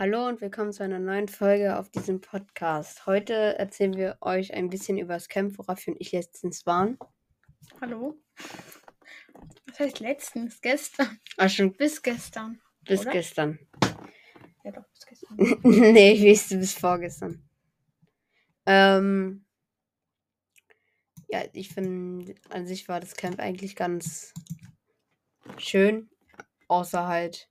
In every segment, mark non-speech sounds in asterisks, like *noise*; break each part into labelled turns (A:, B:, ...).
A: Hallo und willkommen zu einer neuen Folge auf diesem Podcast. Heute erzählen wir euch ein bisschen über das Camp, worauf wir und ich letztens waren.
B: Hallo? Was heißt letztens? Gestern?
A: Ah, schon
B: Bis gestern.
A: bis
B: oder?
A: gestern.
B: Ja, doch, bis gestern. *laughs*
A: nee, ich weiß, bis vorgestern. Ähm, ja, ich finde, an sich war das Camp eigentlich ganz schön. Außer halt,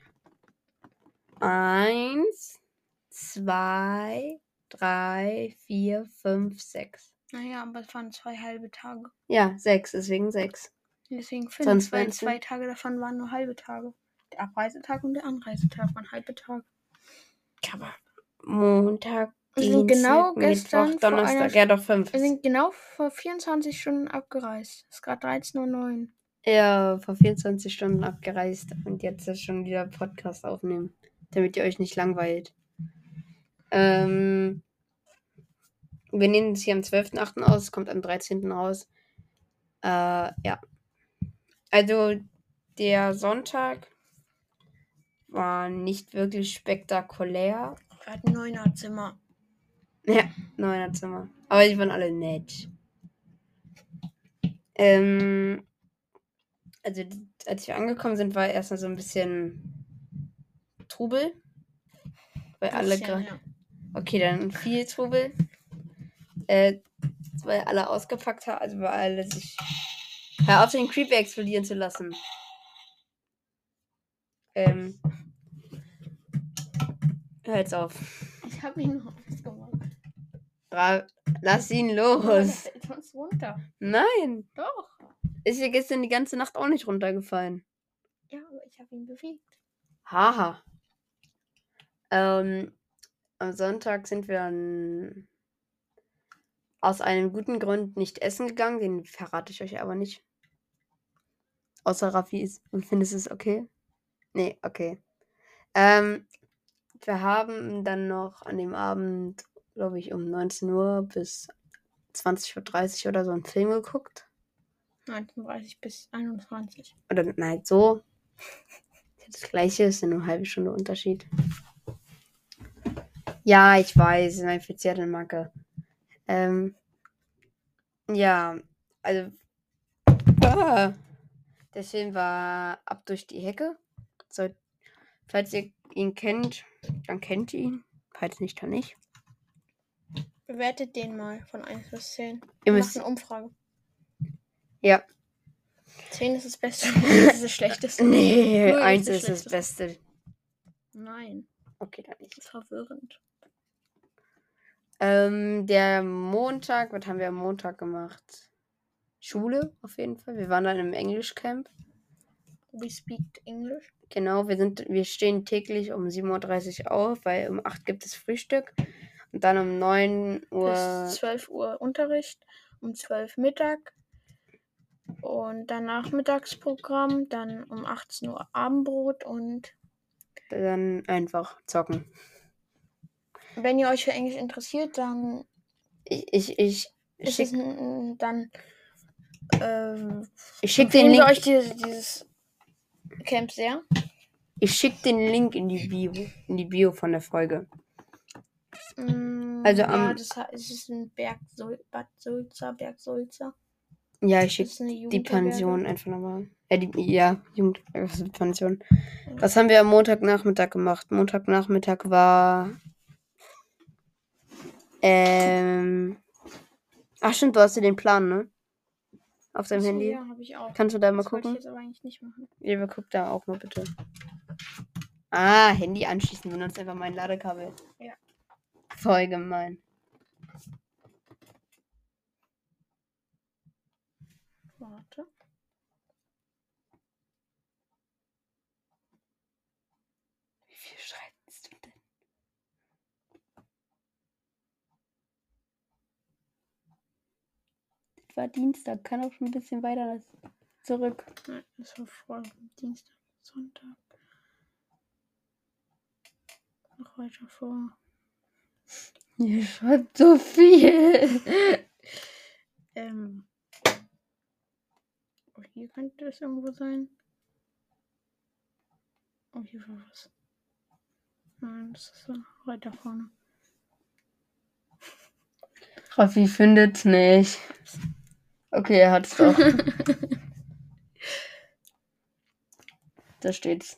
A: Eins, zwei, drei, vier, fünf, sechs.
B: Naja, aber es waren zwei halbe Tage.
A: Ja, sechs, deswegen sechs.
B: Deswegen fünf,
A: Sonst
B: weil zwei Tage davon waren nur halbe Tage. Der Abreisetag und der Anreisetag waren halbe Tage.
A: Aber Montag,
B: Wir sind
A: Dienstag,
B: genau gestern
A: Mittwoch,
B: vor
A: Donnerstag. Ja, doch fünf.
B: Wir sind genau vor 24 Stunden abgereist. Es ist gerade 13.09 Uhr.
A: Ja, vor 24 Stunden abgereist und jetzt ist schon wieder Podcast aufnehmen, damit ihr euch nicht langweilt. Ähm, wir nehmen es hier am 12.8. aus, kommt am 13. raus. Äh, ja. Also, der Sonntag war nicht wirklich spektakulär.
B: Wir hatten neuner Zimmer.
A: Ja, neuner Zimmer. Aber die waren alle nett. Ähm, also, als wir angekommen sind, war erstmal so ein bisschen Trubel. Weil alle gerade.
B: ja.
A: Okay, dann viel Trubel. Äh, weil alle ausgepackt haben, also weil alle sich. Hör auf, den Creeper explodieren zu lassen. Ähm. Hör jetzt auf.
B: Ich habe ihn noch ausgemacht.
A: Bra Lass ihn los.
B: fällt uns runter.
A: Nein.
B: Doch.
A: Ist ja gestern die ganze Nacht auch nicht runtergefallen.
B: Ja, aber ich habe ihn bewegt.
A: Haha. Ähm, am Sonntag sind wir dann aus einem guten Grund nicht essen gegangen. Den verrate ich euch aber nicht. Außer Raffi ist. Findest du es okay? Nee, okay. Ähm, wir haben dann noch an dem Abend, glaube ich, um 19 Uhr bis 20.30 Uhr oder so einen Film geguckt.
B: 19.30 bis 21.
A: Oder nein, so. *laughs* Das gleiche ist ja nur eine halbe Stunde Unterschied. Ja, ich weiß, eine verzierte Macke. Ähm, ja, also. Ah, der Film war ab durch die Hecke. So, falls ihr ihn kennt, dann kennt ihr ihn. Falls nicht, dann nicht.
B: Bewertet den mal von 1 bis 10.
A: Ihr müsst,
B: machen eine Umfrage.
A: ja,
B: 10 ist das Beste, *laughs* 1 ist das Schlechteste.
A: nee,
B: Null
A: eins
B: ist
A: ist
B: das
A: Beste.
B: Nein,
A: Okay, dann nicht.
B: verwirrend.
A: Ähm, der Montag, was haben wir am Montag gemacht? Schule, auf jeden Fall. Wir waren dann im Englischcamp.
B: We speak English.
A: Genau, wir sind, wir stehen täglich um 7.30 Uhr auf, weil um 8 gibt es Frühstück. Und dann um 9 Uhr.
B: Bis 12 Uhr Unterricht, um 12 Mittag und danach Mittagsprogramm, dann um 18 Uhr Abendbrot und
A: Dann einfach zocken.
B: Wenn ihr euch für Englisch interessiert, dann
A: Ich, ich, ich, schick,
B: es ein- dann ähm,
A: ich schick den Link.
B: euch dieses, dieses Camp sehr.
A: Ich schick den Link in die Bio. In die Bio von der Folge.
B: Mm,
A: Also
B: ja,
A: am-
B: das he- es ist ein Berg Sul Bad Sulza, Berg Sulza.
A: Ja, ich
B: Das
A: schick
B: ist eine
A: die. Pension einfach nochmal. Ja, die, ja, Jugendpension. Was haben wir am Montagnachmittag gemacht? Montagnachmittag war. Ähm. Ach, stimmt, du hast ja den Plan, ne? Auf deinem
B: Achso,
A: Handy.
B: Ja, habe ich auch.
A: Kannst du da mal
B: das
A: gucken?
B: ich jetzt aber eigentlich nicht machen.
A: Ja, guck da auch mal bitte. Ah, Handy anschließen. Benutzt einfach mein Ladekabel.
B: Ja.
A: Voll gemein.
B: Warte.
A: viel schreibst du denn? Das war Dienstag, kann auch schon ein bisschen weiter zurück.
B: Nein, das war vor Dienstag, Sonntag. Noch weiter vor.
A: Ihr schreibt so viel.
B: Ähm. Oh, hier könnte es irgendwo sein. Oh, hier war was. Nein, das ist so weiter vorne.
A: Raffi findet's nicht. Okay, er hat's doch. *laughs* da steht's.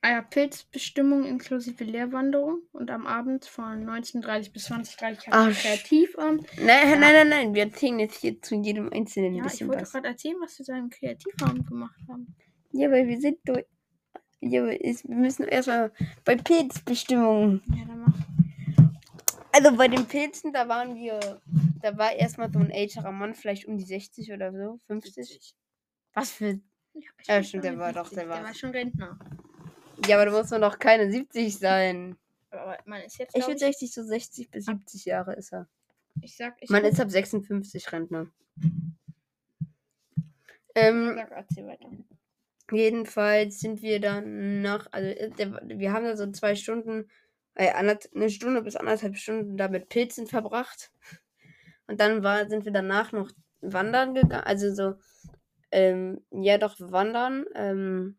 B: Ah ja, Pilzbestimmung inklusive Lehrwanderung und am Abend von 19.30 bis 20.30
A: Ach,
B: hat Kreativabend.
A: Nein, nein, nein, nein. Wir erzählen jetzt hier zu jedem Einzelnen ein
B: Ja, ich
A: bisschen
B: wollte
A: was.
B: gerade erzählen, was wir seinem Kreativabend gemacht haben.
A: Ja, weil wir sind durch. Ja, aber wir müssen erstmal bei Pilzbestimmungen.
B: Ja, dann mach.
A: Also bei den Pilzen, da waren wir. Da war erstmal so ein älterer Mann, vielleicht um die 60 oder so, 50. Was für.
B: Ja,
A: stimmt,
B: gar
A: der war doch, der
B: Der
A: war-
B: war schon Rentner.
A: Ja, aber da muss man doch keine 70 sein.
B: Aber man ist jetzt.
A: Ich würde 60, so 60 bis 70 Jahre ist er.
B: ich sag, ich
A: Man ist ab 56 Rentner. Ähm,
B: sag, erzähl weiter.
A: Jedenfalls sind wir dann nach, also äh, wir haben da so zwei Stunden, äh, eine Stunde bis anderthalb Stunden da mit Pilzen verbracht. Und dann war, sind wir danach noch wandern gegangen, also so, ähm, ja doch wandern. Ähm,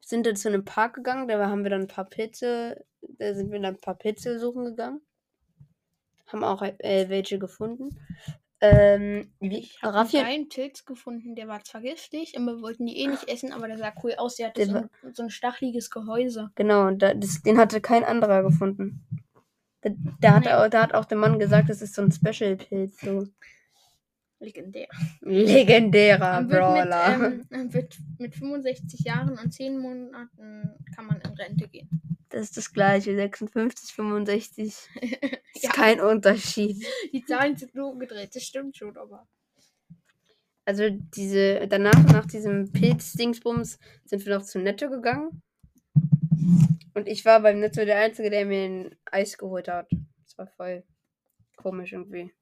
A: sind dann zu einem Park gegangen, da haben wir dann ein paar Pilze, da sind wir dann ein paar Pilze suchen gegangen. Haben auch äh, welche gefunden. Ähm, wie,
B: Ich habe einen Pilz gefunden, der war zwar giftig, und wir wollten die eh nicht essen, aber der sah cool aus. Der hatte
A: Der
B: so ein, so ein stacheliges Gehäuse.
A: Genau, da, das, den hatte kein anderer gefunden. Da, da, hat auch, da hat auch der Mann gesagt, das ist so ein Special-Pilz. So.
B: Legendär.
A: Legendärer Brawler.
B: mit, ähm, wird mit 65 Jahren und 10 Monaten kann man in Rente gehen.
A: Das ist das gleiche, 56, 65. *laughs* Ist
B: Ja.
A: kein Unterschied.
B: Die Zahlen sind nur umgedreht, das stimmt schon, aber.
A: Also diese, danach, nach diesem Pilz-Dingsbums, sind wir noch zu Netto gegangen. Und ich war beim Netto der Einzige, der mir ein Eis geholt hat. Das war voll komisch irgendwie.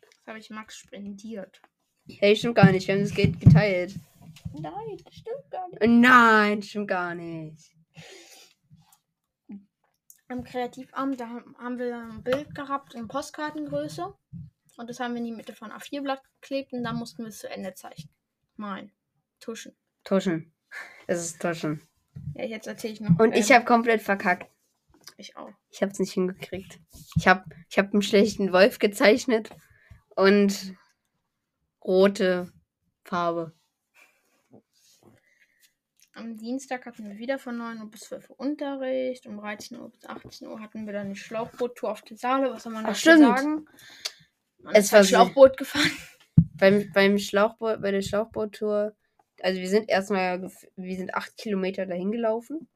B: Das habe ich Max spendiert.
A: Hey, stimmt gar nicht, wir haben das Geld geteilt.
B: Nein, stimmt gar nicht.
A: Nein, stimmt gar nicht.
B: Am Kreativamt, da haben- wir ein Bild gehabt in Postkartengröße. Und das haben wir in die Mitte von A4-Blatt geklebt und dann mussten wir es zu Ende zeichnen. Malen. Tuschen.
A: Tuschen. Es ist Tuschen.
B: Ja, jetzt erzähle ich noch.
A: Und ich habe komplett verkackt.
B: Ich auch.
A: Ich habe es nicht hingekriegt. Ich habe ich hab einen schlechten Wolf gezeichnet und rote Farbe.
B: Am Dienstag hatten wir wieder von 9 Uhr bis 12 Uhr Unterricht. Um 13 Uhr bis 18 Uhr hatten wir dann eine Schlauchboottour auf der Saale. Was soll man dazu sagen? Man
A: Es war
B: halt Schlauchboot gefahren. *laughs*
A: Beim, beim Schlauchboot, bei der Schlauchboottour, also wir sind erstmal, wir sind acht Kilometer dahin gelaufen.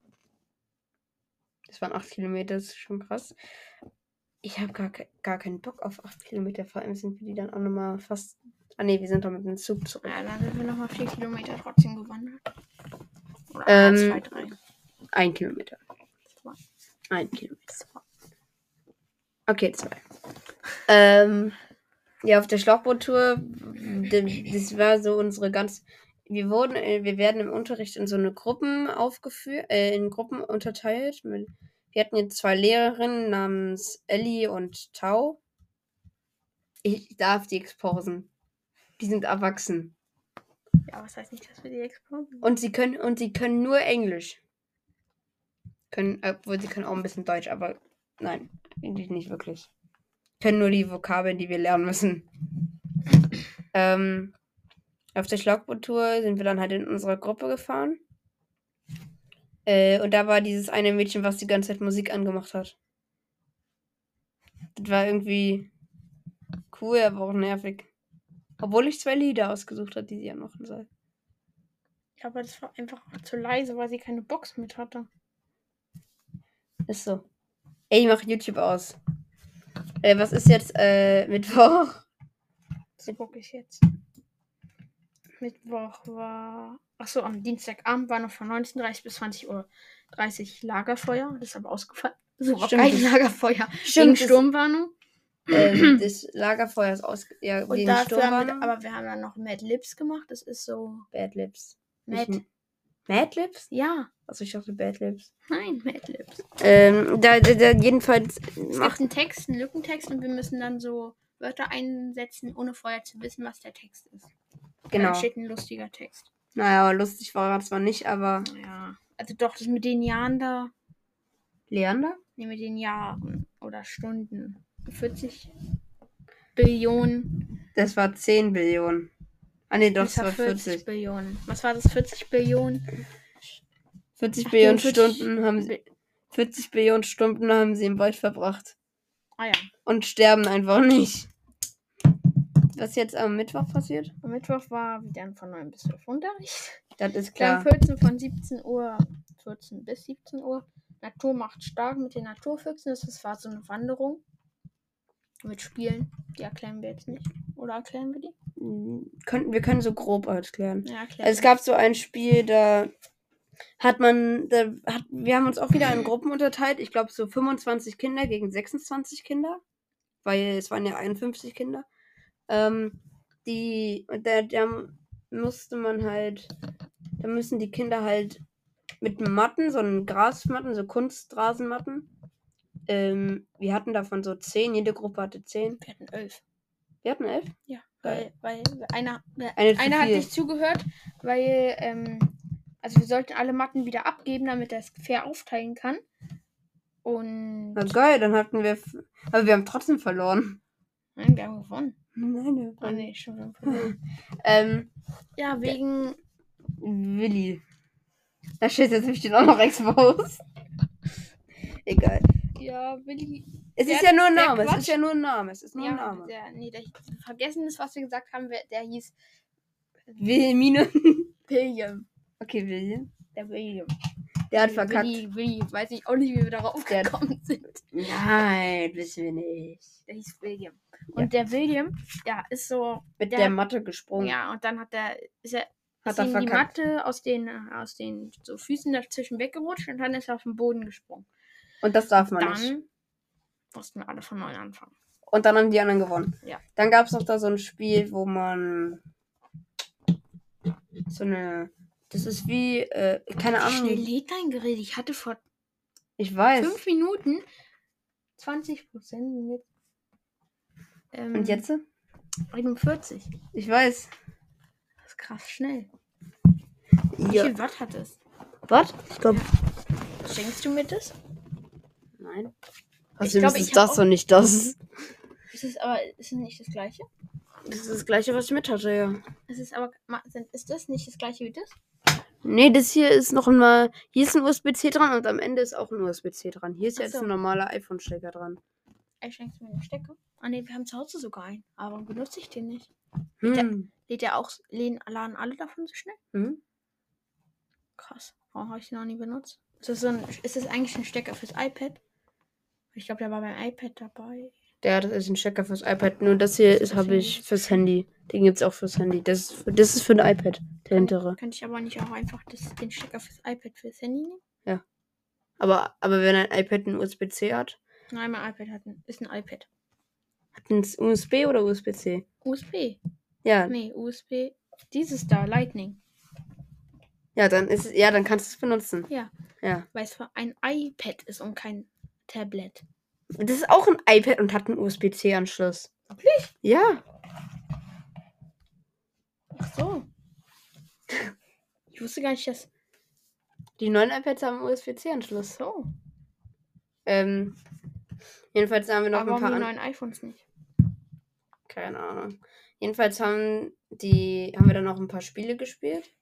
A: Das waren acht Kilometer, das ist schon krass. Ich habe gar, ke- gar keinen Bock auf acht Kilometer, vor allem sind wir die dann auch nochmal fast. Ah ne, wir sind doch mit dem Zug zurück.
B: Ja, dann sind wir nochmal 4 Kilometer trotzdem gewandert. Oder
A: Ähm,
B: 2, 3.
A: Ein Kilometer.
B: Zwei.
A: Ein Kilometer. Okay, zwei. Ähm, ja, auf der Schlauchboottour, das war so unsere ganz. Wir wurden, äh, wir werden im Unterricht in so eine Gruppen aufgeführt, äh, in Gruppen unterteilt. Wir hatten jetzt zwei Lehrerinnen namens Ellie und Tau. Ich darf die exposen. Die sind erwachsen.
B: Ja, was heißt nicht, dass wir die explodieren?
A: Und sie können, und sie können nur Englisch. Können, obwohl sie können auch ein bisschen Deutsch, aber nein, eigentlich nicht wirklich. Können nur die Vokabeln, die wir lernen müssen. Ähm, auf der Schlauchboottour sind wir dann halt in unserer Gruppe gefahren. Äh, und da war dieses eine Mädchen, was die ganze Zeit Musik angemacht hat. Das war irgendwie cool, aber auch nervig. Obwohl ich zwei Lieder ausgesucht habe, die sie anmachen soll.
B: Ja, aber das war einfach auch zu leise, weil sie keine Box mit hatte.
A: Ist so. Ey, ich mach YouTube aus. Äh, was ist jetzt äh, Mittwoch?
B: Das gucke ich jetzt. Mittwoch war. Achso, am Dienstagabend war noch von 19.30 bis 20 Uhr 30 Lagerfeuer. Das ist aber ausgefallen. So
A: Stimmt,
B: kein Lagerfeuer. Wegen
A: Stimmt, das,
B: Sturmwarnung.
A: Ähm, *clears throat* das Lagerfeuer ist aus, ja,
B: Und dafür haben wir, aber wir haben dann noch Mad Lips gemacht. Das ist so
A: Bad Lips.
B: Mad.
A: Mad Lips?
B: Ja,
A: Also ich dachte Bad Lips.
B: nein, Mad Lips.
A: Ähm, da, da, da jedenfalls
B: Es
A: macht
B: einen Text, einen Lückentext und wir müssen dann so Wörter einsetzen, ohne vorher zu wissen, was der Text ist.
A: genau.
B: Dann steht ein lustiger Text.
A: Naja, aber lustig war er zwar nicht, aber
B: Ja. Also doch, das mit den Jahren da.
A: Leander?
B: Ne, mit den Jahren oder Stunden. 40 Billionen.
A: Das war 10 Billionen. Ah nee, doch,
B: Das
A: das war 40.
B: Billionen. Was war das? 40 Billionen?
A: 40
B: Ach,
A: Billionen
B: 40
A: Stunden haben sie 40 Billionen Stunden haben sie im Wald verbracht
B: Ah ja.
A: und sterben einfach nicht. Was jetzt am Mittwoch passiert?
B: Am Mittwoch war wieder von 9 bis 12 Unterricht.
A: Das ist
B: Dann
A: klar.
B: 14 von 17 Uhr, 14 bis 17 Uhr. Natur macht stark mit den Naturfüchsen. Das war so eine Wanderung. Mit Spielen. Die erklären wir jetzt nicht. Oder erklären wir die?
A: Mm, Könnten, wir können so grob erklären.
B: Ja, erklären
A: Also es gab so ein Spiel, da hat man, da hat, wir haben uns auch wieder in Gruppen unterteilt. Ich glaube so 25 Kinder gegen 26 Kinder, weil es waren ja 51 Kinder. Ähm, die, da, da musste man halt, da müssen die Kinder halt mit Matten, so einen Grasmatten, so Kunstrasenmatten. Ähm, wir hatten davon so 10, jede Gruppe hatte 10.
B: Wir hatten 11.
A: Wir hatten 11?
B: Ja,
A: Geil.
B: weil, weil einer,
A: Eine zu
B: einer hat
A: viel.
B: nicht zugehört, weil, ähm, also wir sollten alle Matten wieder abgeben, damit er es fair aufteilen kann. Und
A: Na geil, dann hatten wir, aber wir haben trotzdem verloren.
B: nein, wir haben gewonnen.
A: Nein, wir haben
B: Ah nee, schon wir haben verloren. *laughs*
A: Ähm,
B: Ja, wegen
A: Willi. Da steht jetzt nämlich den auch noch *laughs* exposed. Egal.
B: Ja, Willi.
A: Es
B: Der-
A: ist ja nur ein Name. Es ist ja nur ein Name. Es ist nur ein
B: Ja,
A: Name.
B: der, nee, der vergessen ist, was wir gesagt haben, der hieß
A: Wilhelmine.
B: William.
A: Okay, William.
B: Der William.
A: Der hat verkackt.
B: Willi, Willi, weiß ich auch nicht, wie wir darauf gekommen sind.
A: Nein, wissen wir nicht.
B: Der hieß William. Und der William, der ist so,
A: Mit
B: Der
A: der, Matte gesprungen.
B: ja, und dann hat der, ist er,
A: hat
B: ist
A: er
B: ihm die. Matte aus den, aus den so Füßen dazwischen weggerutscht und dann ist er auf den Boden gesprungen.
A: Und das darf man nicht.
B: Dann mussten wir alle von neu anfangen.
A: Und dann haben die anderen gewonnen.
B: Ja.
A: Dann gab es noch da so ein Spiel, wo man so eine. Das ist wie, äh, keine
B: Wie schnell
A: Ahnung.
B: lädt dein Gerät? Ich hatte vor
A: Ich weiß.
B: fünf Minuten 20 Prozent. Ähm,
A: Und jetzt?
B: 41.
A: Ich weiß.
B: Das ist krass schnell. Wie
A: Ja.
B: viel Watt hat es?
A: Was? Ich glaube.
B: Schenkst du mir das?
A: Nein.
B: Ich
A: Außerdem
B: glaube,
A: ist es
B: ich
A: das
B: auch-
A: und nicht das.
B: Ist es aber ist es nicht das gleiche?
A: Das ist das gleiche, was ich mit hatte, ja.
B: Es ist aber ist das nicht das gleiche wie das?
A: Nee, das hier ist noch mal. Hier ist ein USB-C dran und am Ende ist auch ein USB-C dran. Hier ist
B: Ach
A: jetzt
B: so.
A: ein normaler iPhone-Stecker dran.
B: Ey, schenkst mir den Stecker? Ah ne, wir haben zu Hause sogar einen. Aber warum benutze ich den nicht?
A: Hm.
B: Lädt der auch, läden, laden alle davon so schnell?
A: Hm?
B: Krass. Warum habe ich den noch nie benutzt? Ist das, so ein, ist das eigentlich ein Stecker fürs iPad? Ich glaube, der war beim iPad dabei.
A: Der das ist ein Stecker fürs iPad. Nur das hier ist
B: Das
A: habe ich fürs Handy. Den gibt's auch fürs Handy. Das ist für, das ist für ein iPad. Der hintere.
B: Könnte ich aber nicht auch einfach das, den Stecker fürs iPad fürs Handy nehmen?
A: Aber, aber wenn ein iPad ein USB-C hat,
B: Nein, mein iPad hat ein, ist ein iPad.
A: hat ein USB oder USB-C?
B: USB.
A: Ja,
B: Nee, USB. Dieses da, Lightning.
A: ja, dann ist es, ja, dann kannst du es benutzen.
B: Ja.
A: Ja.
B: Weil es für ein iPad ist und kein Tablet.
A: Das ist auch ein iPad und hat einen USB-C-Anschluss.
B: Wirklich?
A: Ja.
B: Ach so. Ich wusste gar nicht, dass.
A: Die neuen iPads haben einen USB-C-Anschluss.
B: So.
A: Ähm, jedenfalls haben wir noch
B: Aber
A: ein paar
B: die
A: an
B: neuen iPhones nicht?
A: Keine Ahnung. Jedenfalls haben die haben wir dann noch ein paar Spiele gespielt.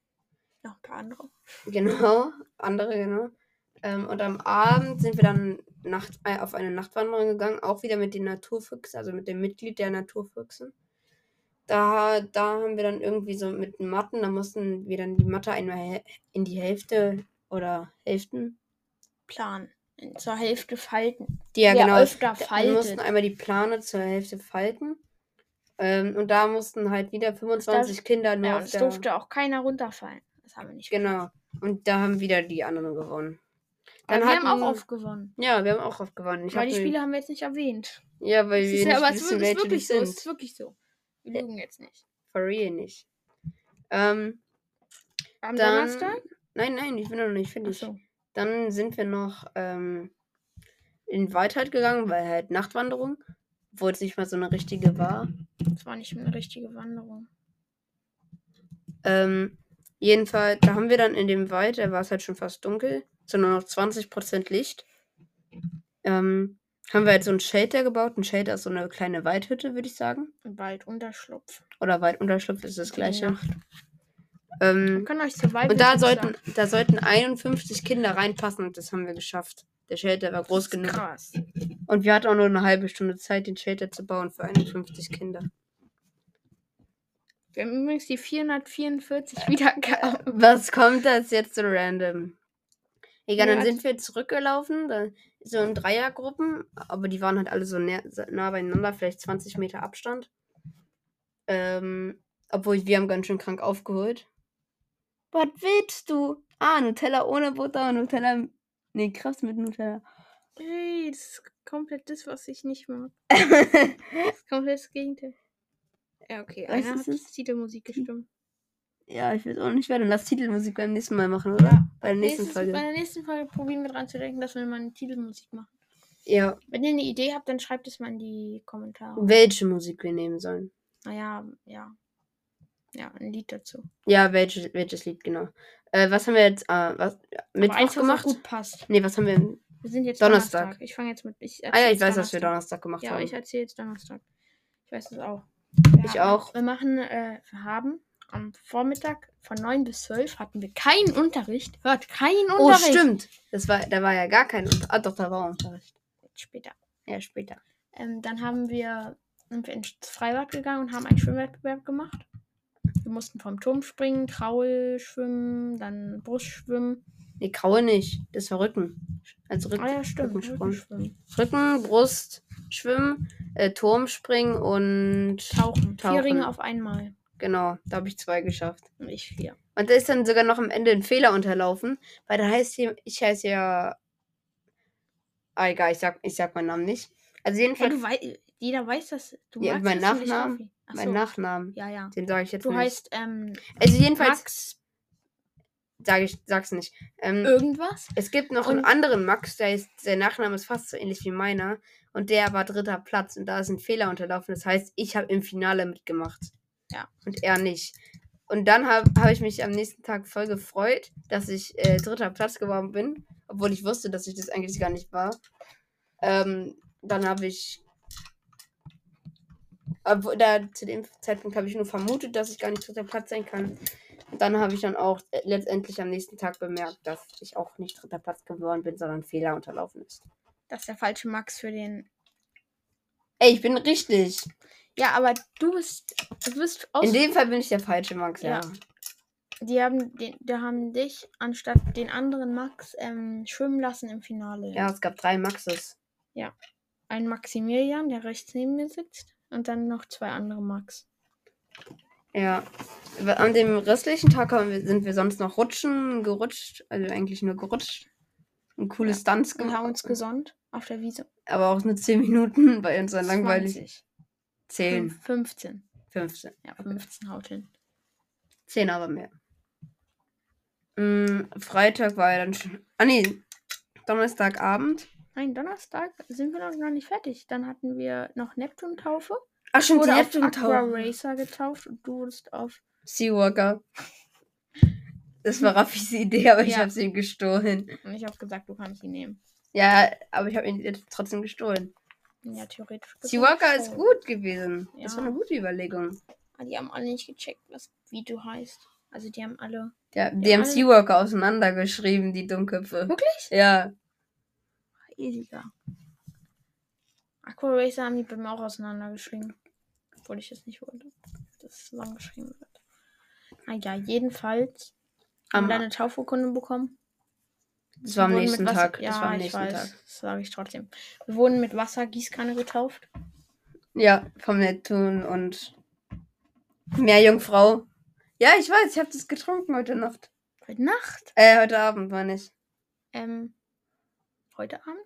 B: Noch ein paar andere.
A: Genau, andere genau. Ähm, und am Abend sind wir dann Nacht, äh, auf eine Nachtwanderung gegangen, auch wieder mit den Naturfüchsen, also mit dem Mitglied der Naturfüchsen. Da, da haben wir dann irgendwie so mit Matten, da mussten wir dann die Matte einmal in die Hälfte oder Hälften.
B: Plan. In- Zur Hälfte falten.
A: Die ja, genau.
B: öfter
A: Wir mussten einmal die Plane zur Hälfte falten. Ähm, und da mussten halt wieder 25 Kinder nur
B: Ja, und es durfte auch keiner runterfallen. Das haben wir nicht
A: Genau. Und da haben wieder die anderen gewonnen. Dann
B: wir haben auch aufgewonnen.
A: Ja, wir haben auch aufgewonnen. Ich
B: Weil die Spiele haben wir jetzt nicht erwähnt.
A: Ja, weil
B: Es
A: wir
B: ist
A: nicht
B: ja, aber es
A: wissen,
B: ist
A: welche
B: wirklich so. Es ist wirklich so. Wir lügen jetzt nicht.
A: For real nicht. Ähm,
B: Am
A: dann.
B: Donnerstag?
A: Nein, nein, ich bin noch nicht fertig.
B: Achso.
A: Dann sind wir noch ähm, in den Wald halt gegangen, weil halt Nachtwanderung. Obwohl es nicht mal so eine richtige war.
B: Das war nicht eine richtige Wanderung.
A: Ähm, jedenfalls, da haben wir dann in dem Wald, da war es halt schon fast dunkel, so nur noch 20% Licht. Ähm, haben wir halt so ein Shelter gebaut. Ein Shelter ist so eine kleine Waldhütte, würde ich sagen.
B: Im Wald Unterschlupf.
A: Oder Waldunterschlupf ist das gleiche. Ähm,
B: können euch zur
A: und da sollten, da sollten 51 Kinder reinpassen und das haben wir geschafft. Der Shelter war groß genug.
B: Krass.
A: Und wir hatten auch nur eine halbe Stunde Zeit, den Shelter zu bauen für 51 Kinder.
B: Wir haben übrigens die 444 *laughs* Wiedergaben.
A: Was kommt das jetzt so random? Egal,
B: Ja,
A: dann
B: also-
A: sind wir zurückgelaufen, da, so in Dreiergruppen, aber die waren halt alle so nah, nah beieinander, vielleicht 20 Meter Abstand. Ähm, obwohl wir haben ganz schön krank aufgeholt. Was willst du? Ah, Nutella ohne Butter und Nutella. Nee, krass mit Nutella.
B: Hey, das ist komplett das, was ich nicht mag. *laughs* Das ist komplett das Gegenteil. Ja, okay.
A: Was
B: Einer hat die? Titelmusik gestimmt.
A: Ja, ich weiß auch nicht, wer dann das Titelmusik beim nächsten Mal machen, oder?
B: Ja.
A: Bei der nächsten
B: Nächstes,
A: Folge.
B: Bei der nächsten Folge probieren wir dran zu denken, dass wir mal eine Titelmusik machen.
A: Ja,
B: Wenn ihr eine Idee habt, dann schreibt es mal in die Kommentare.
A: welche Musik wir nehmen sollen.
B: Naja, ja. Ja, ein Lied dazu.
A: Ja, welches, welches Lied, genau. Äh, was haben wir jetzt äh, was, ja, Mittwoch
B: eins, was
A: gemacht?
B: gut passt.
A: Nee, was haben wir?
B: Wir sind jetzt
A: Donnerstag.
B: Donnerstag. Ich fange jetzt mit. Ich
A: Ah ja, ich weiß, was wir Donnerstag gemacht
B: Ja,
A: haben.
B: ich erzähle jetzt Donnerstag. Ich weiß es auch.
A: Ich
B: Ja,
A: auch.
B: Wir machen, äh, wir haben am Vormittag von 9 bis 12 hatten wir keinen Unterricht. Hört, keinen
A: oh,
B: Unterricht.
A: stimmt. Das war, da war ja gar kein Unterricht. Ah, doch, da war Unterricht.
B: Später.
A: Ja, später.
B: Ähm, dann haben wir, sind wir ins Freibad gegangen und haben einen Schwimmwettbewerb gemacht. Wir mussten vom Turm springen, Kraul schwimmen, dann Brustschwimmen.
A: Nee, Graue nicht. Das war Rücken. Also Rücken.
B: Ah ja, stimmt.
A: Rückensprung.
B: Rückenschwimmen.
A: Rücken, Brust, Schwimmen, äh, Turmspringen und
B: Tauchen.
A: Tauchen.
B: Vier Ringe auf einmal.
A: Genau, da habe ich zwei geschafft.
B: Und ich vier.
A: Und da ist dann sogar noch am Ende ein Fehler unterlaufen, weil da heißt hier, ich heiße ja. Ah, egal, ich sag, ich sag meinen Namen nicht. Also jedenfalls
B: du wei jeder weiß das. Du
A: Ja, mein Nachnamen, mein. Nachnamen.
B: Ja, ja.
A: Den sage ich jetzt
B: Du
A: nicht.
B: heißt ähm,
A: also jedenfalls
B: Max
A: sage ich, sag's nicht. Ähm,
B: irgendwas.
A: es gibt noch einen
B: und-
A: anderen Max, der ist, der Nachname ist fast so ähnlich wie meiner und der war dritter Platz und da ist ein Fehler unterlaufen. Das heißt, ich habe im Finale mitgemacht.
B: Ja.
A: Und er nicht. Und dann habe hab ich mich am nächsten Tag voll gefreut, dass ich äh, dritter Platz geworden bin, obwohl ich wusste, dass ich das eigentlich gar nicht war. Ähm, dann habe ich. Obwohl, da, zu dem Zeitpunkt habe ich nur vermutet, dass ich gar nicht dritter Platz sein kann. Und dann habe ich dann auch letztendlich am nächsten Tag bemerkt, dass ich auch nicht dritter Platz geworden bin, sondern Fehler unterlaufen ist.
B: Das ist der falsche Max für den.
A: Ey, ich bin richtig.
B: Ja, aber du bist. Du bist aus.
A: In dem Fall bin ich der falsche Max, ja.
B: Ja. die haben den, die haben dich anstatt den anderen Max ähm, schwimmen lassen im Finale.
A: Ja, es gab drei Maxes.
B: Ein Maximilian, der rechts neben mir sitzt. Und dann noch zwei andere Max.
A: Ja. An dem restlichen Tag haben wir, sind wir sonst noch rutschen, gerutscht. Also eigentlich nur gerutscht. Und coole
B: Ja.
A: Stunts
B: Wir haben
A: gemacht.
B: uns gesonnt auf der Wiese.
A: Aber auch nur 10 Minuten, weil uns dann langweilig.
B: 20.
A: 10,
B: Fünf- 15.
A: 15.
B: Ja, 15 haut hin.
A: 10 aber mehr. Mm, Freitag war ja dann schon. Ah, nee. Donnerstagabend.
B: Nein, Donnerstag sind wir noch gar nicht fertig. Dann hatten wir noch Neptun-Taufe.
A: Ach, schon
B: Wurde auf Aqua. Racer getauft und du wurdest auf.
A: Seawalker. Das war Raffis Idee, aber ich
B: Ja.
A: habe sie ihm gestohlen.
B: Und ich habe gesagt, du kannst ihn nehmen.
A: Ja, aber ich habe ihn trotzdem gestohlen.
B: Ja, theoretisch.
A: Seawalker ist gut gewesen. Das war
B: Ja.
A: eine gute Überlegung.
B: Aber die haben alle nicht gecheckt, was wie du heißt. Also die haben alle.
A: Ja, die
B: Ja,
A: haben
B: alle-
A: Seawalker auseinandergeschrieben, die Dummköpfe.
B: Wirklich?
A: Ja.
B: Easiger. Aqua Racer haben die bei mir auch auseinandergeschrieben. Obwohl ich es nicht wollte, dass es zusammengeschrieben wird. Naja, jedenfalls haben wir eine Taufurkunde bekommen.
A: Das war am nächsten
B: Wasser-
A: Tag.
B: Ja,
A: das war am
B: ich
A: nächsten
B: weiß.
A: Tag.
B: Das sage ich trotzdem. Wir wurden mit Wassergießkanne getauft.
A: Ja, vom Neptun und Meerjungfrau. Ja, ich weiß, ich habe das getrunken heute Nacht.
B: Heute Nacht.
A: Äh, heute Abend war nicht.
B: Ähm, heute Abend.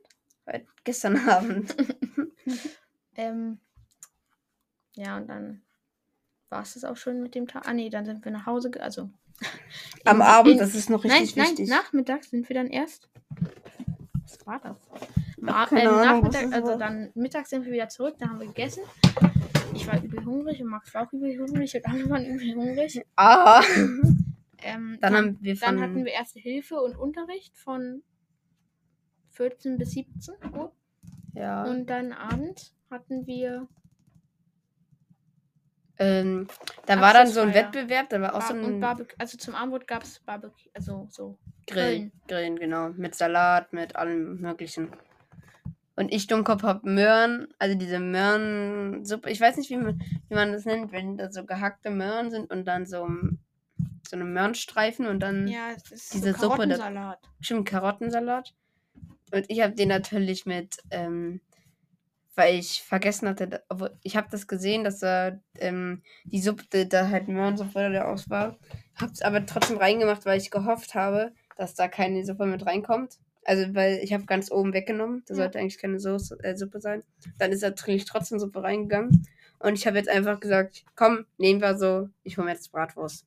A: Weil gestern *laughs* Abend. *laughs*
B: Ähm, ja, und dann war es das auch schon mit dem Tag. Ah, nee, dann sind wir nach Hause. Also. *laughs*
A: Am
B: in-
A: Abend,
B: in-
A: das ist noch
B: Nein,
A: richtig
B: nein,
A: wichtig.
B: nachmittags sind wir dann erst. Was war das? Ah,
A: keine
B: ähm,
A: Ahnung, was
B: Nachmittag, also dann mittags sind wir wieder zurück, dann haben wir gegessen. Ich war übel hungrig und Max war auch übel hungrig und alle waren übel hungrig.
A: Ah. *laughs*
B: Ähm,
A: Dann haben wir
B: dann hatten wir Erste Hilfe und Unterricht von 14 bis 17 Uhr.
A: ja.
B: Und dann abends hatten wir
A: ähm, da war dann so ein. Wettbewerb, da war auch so
B: Bar und
A: ein.
B: Also zum Abendbrot gab es Barbecue, also so.
A: Grill,
B: Grillen.
A: Grillen, genau. Mit Salat, mit allem Möglichen. Und ich, Dummkopf, hab Möhren, also diese Möhrensuppe. Ich weiß nicht, wie man, wie man das nennt, wenn da so gehackte Möhren sind und dann so, so eine Möhrenstreifen und dann
B: Ja, es ist
A: Diese
B: so
A: Suppe,
B: Karottensalat.
A: bestimmt Karottensalat. Und ich habe den natürlich mit, ähm, weil ich vergessen hatte, ich habe das gesehen, dass da ähm, die Suppe, da halt Möhrensuppe aus war. Hab's aber trotzdem reingemacht, weil ich gehofft habe, dass da keine Suppe mit reinkommt. Also, weil ich habe ganz oben weggenommen. Da
B: Ja.
A: sollte eigentlich keine Soße, äh, Suppe sein. Dann ist natürlich trotzdem Suppe reingegangen. Und ich habe jetzt einfach gesagt, komm, nehmen wir so, ich hole mir jetzt Bratwurst.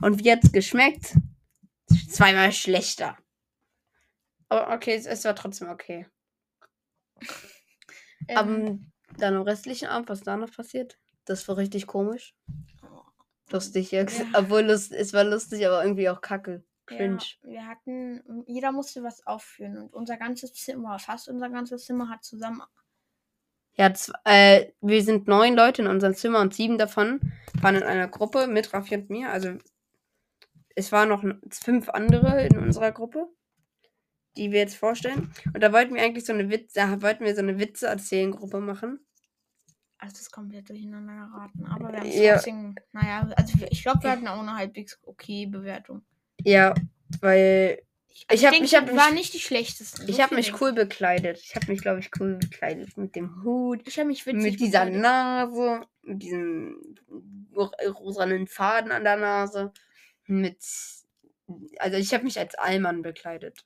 A: Und wie hat's geschmeckt? Zweimal schlechter. Aber okay, es, es war trotzdem okay.
B: Ähm,
A: Am, dann am restlichen Abend, was da noch passiert, das war richtig komisch. Lustig.
B: Ja.
A: Obwohl lust, es war lustig, aber irgendwie auch kacke. Cringe.
B: Ja, wir hatten, jeder musste was aufführen und unser ganzes Zimmer, fast unser ganzes Zimmer hat zusammen.
A: Ja, zw- äh, wir sind neun Leute in unserem Zimmer und sieben davon waren in einer Gruppe mit Raffi und mir. Also es waren noch fünf andere in unserer Gruppe, die wir jetzt vorstellen. Und da wollten wir eigentlich so eine Witze, da wollten wir so eine Witze erzählen Gruppe machen.
B: Also das ist komplett durcheinander geraten. Aber wir haben es
A: Ja.
B: trotzdem, naja, also ich glaube, wir hatten auch eine halbwegs okay Bewertung.
A: Ja, weil
B: Ich,
A: Ich
B: denke,
A: ich hab mich-
B: nicht die schlechtesten.
A: ich
B: so
A: habe
B: viel
A: mich cool bekleidet. Ich habe mich, glaube ich, cool bekleidet mit dem Hut.
B: Ich habe mich witzig
A: mit dieser
B: bekleidet.
A: Nase, mit diesem ro- rosanen Faden an der Nase, mit also ich habe mich als Allmann bekleidet.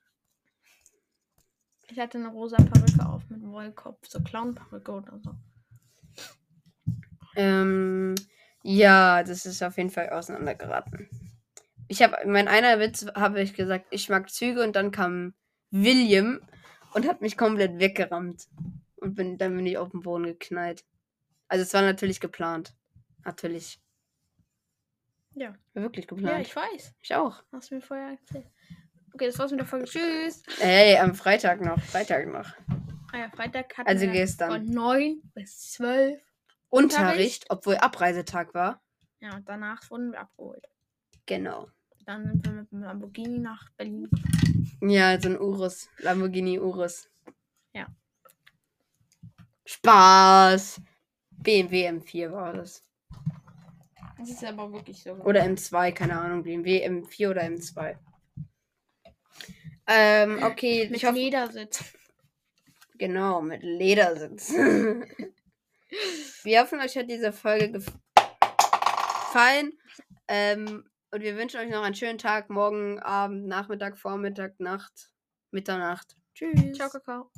B: Ich hatte eine rosa Perücke auf mit Wollkopf, so Clown-Perücke oder so.
A: Ähm, ja, das ist auf jeden Fall auseinandergeraten. Ich habe mein einer Witz habe ich gesagt, ich mag Züge und dann kam William und hat mich komplett weggerammt und bin dann bin ich auf den Boden geknallt. Also es war natürlich geplant. Natürlich.
B: Ja.
A: War wirklich
B: Ja,
A: geplant.
B: ich weiß.
A: ich auch.
B: Hast du mir vorher erzählt. Okay, das war's mit der Folge. Tschüss.
A: Hey, am Freitag noch, Freitag noch.
B: Ah ja, Freitag hatten
A: Also
B: wir
A: gestern.
B: von 9 bis 12.
A: Unterricht, obwohl Abreisetag war.
B: Ja, und danach wurden wir abgeholt.
A: Genau.
B: Dann sind wir mit dem Lamborghini nach Berlin.
A: Ja, so ein Urus. Lamborghini Urus.
B: Ja.
A: Spaß. BMW M4 war das.
B: Das ist aber wirklich so.
A: Oder M2, keine Ahnung. BMW M4 oder M2. Ähm, okay,
B: mit
A: ich hoffe,
B: Ledersitz.
A: genau, mit Ledersitz. wir hoffen, euch hat diese Folge gef gefallen. Ähm, und wir wünschen euch noch einen schönen Tag, morgen, Abend, Nachmittag, Vormittag, Nacht, Mitternacht. Tschüss.
B: Ciao, Kakao.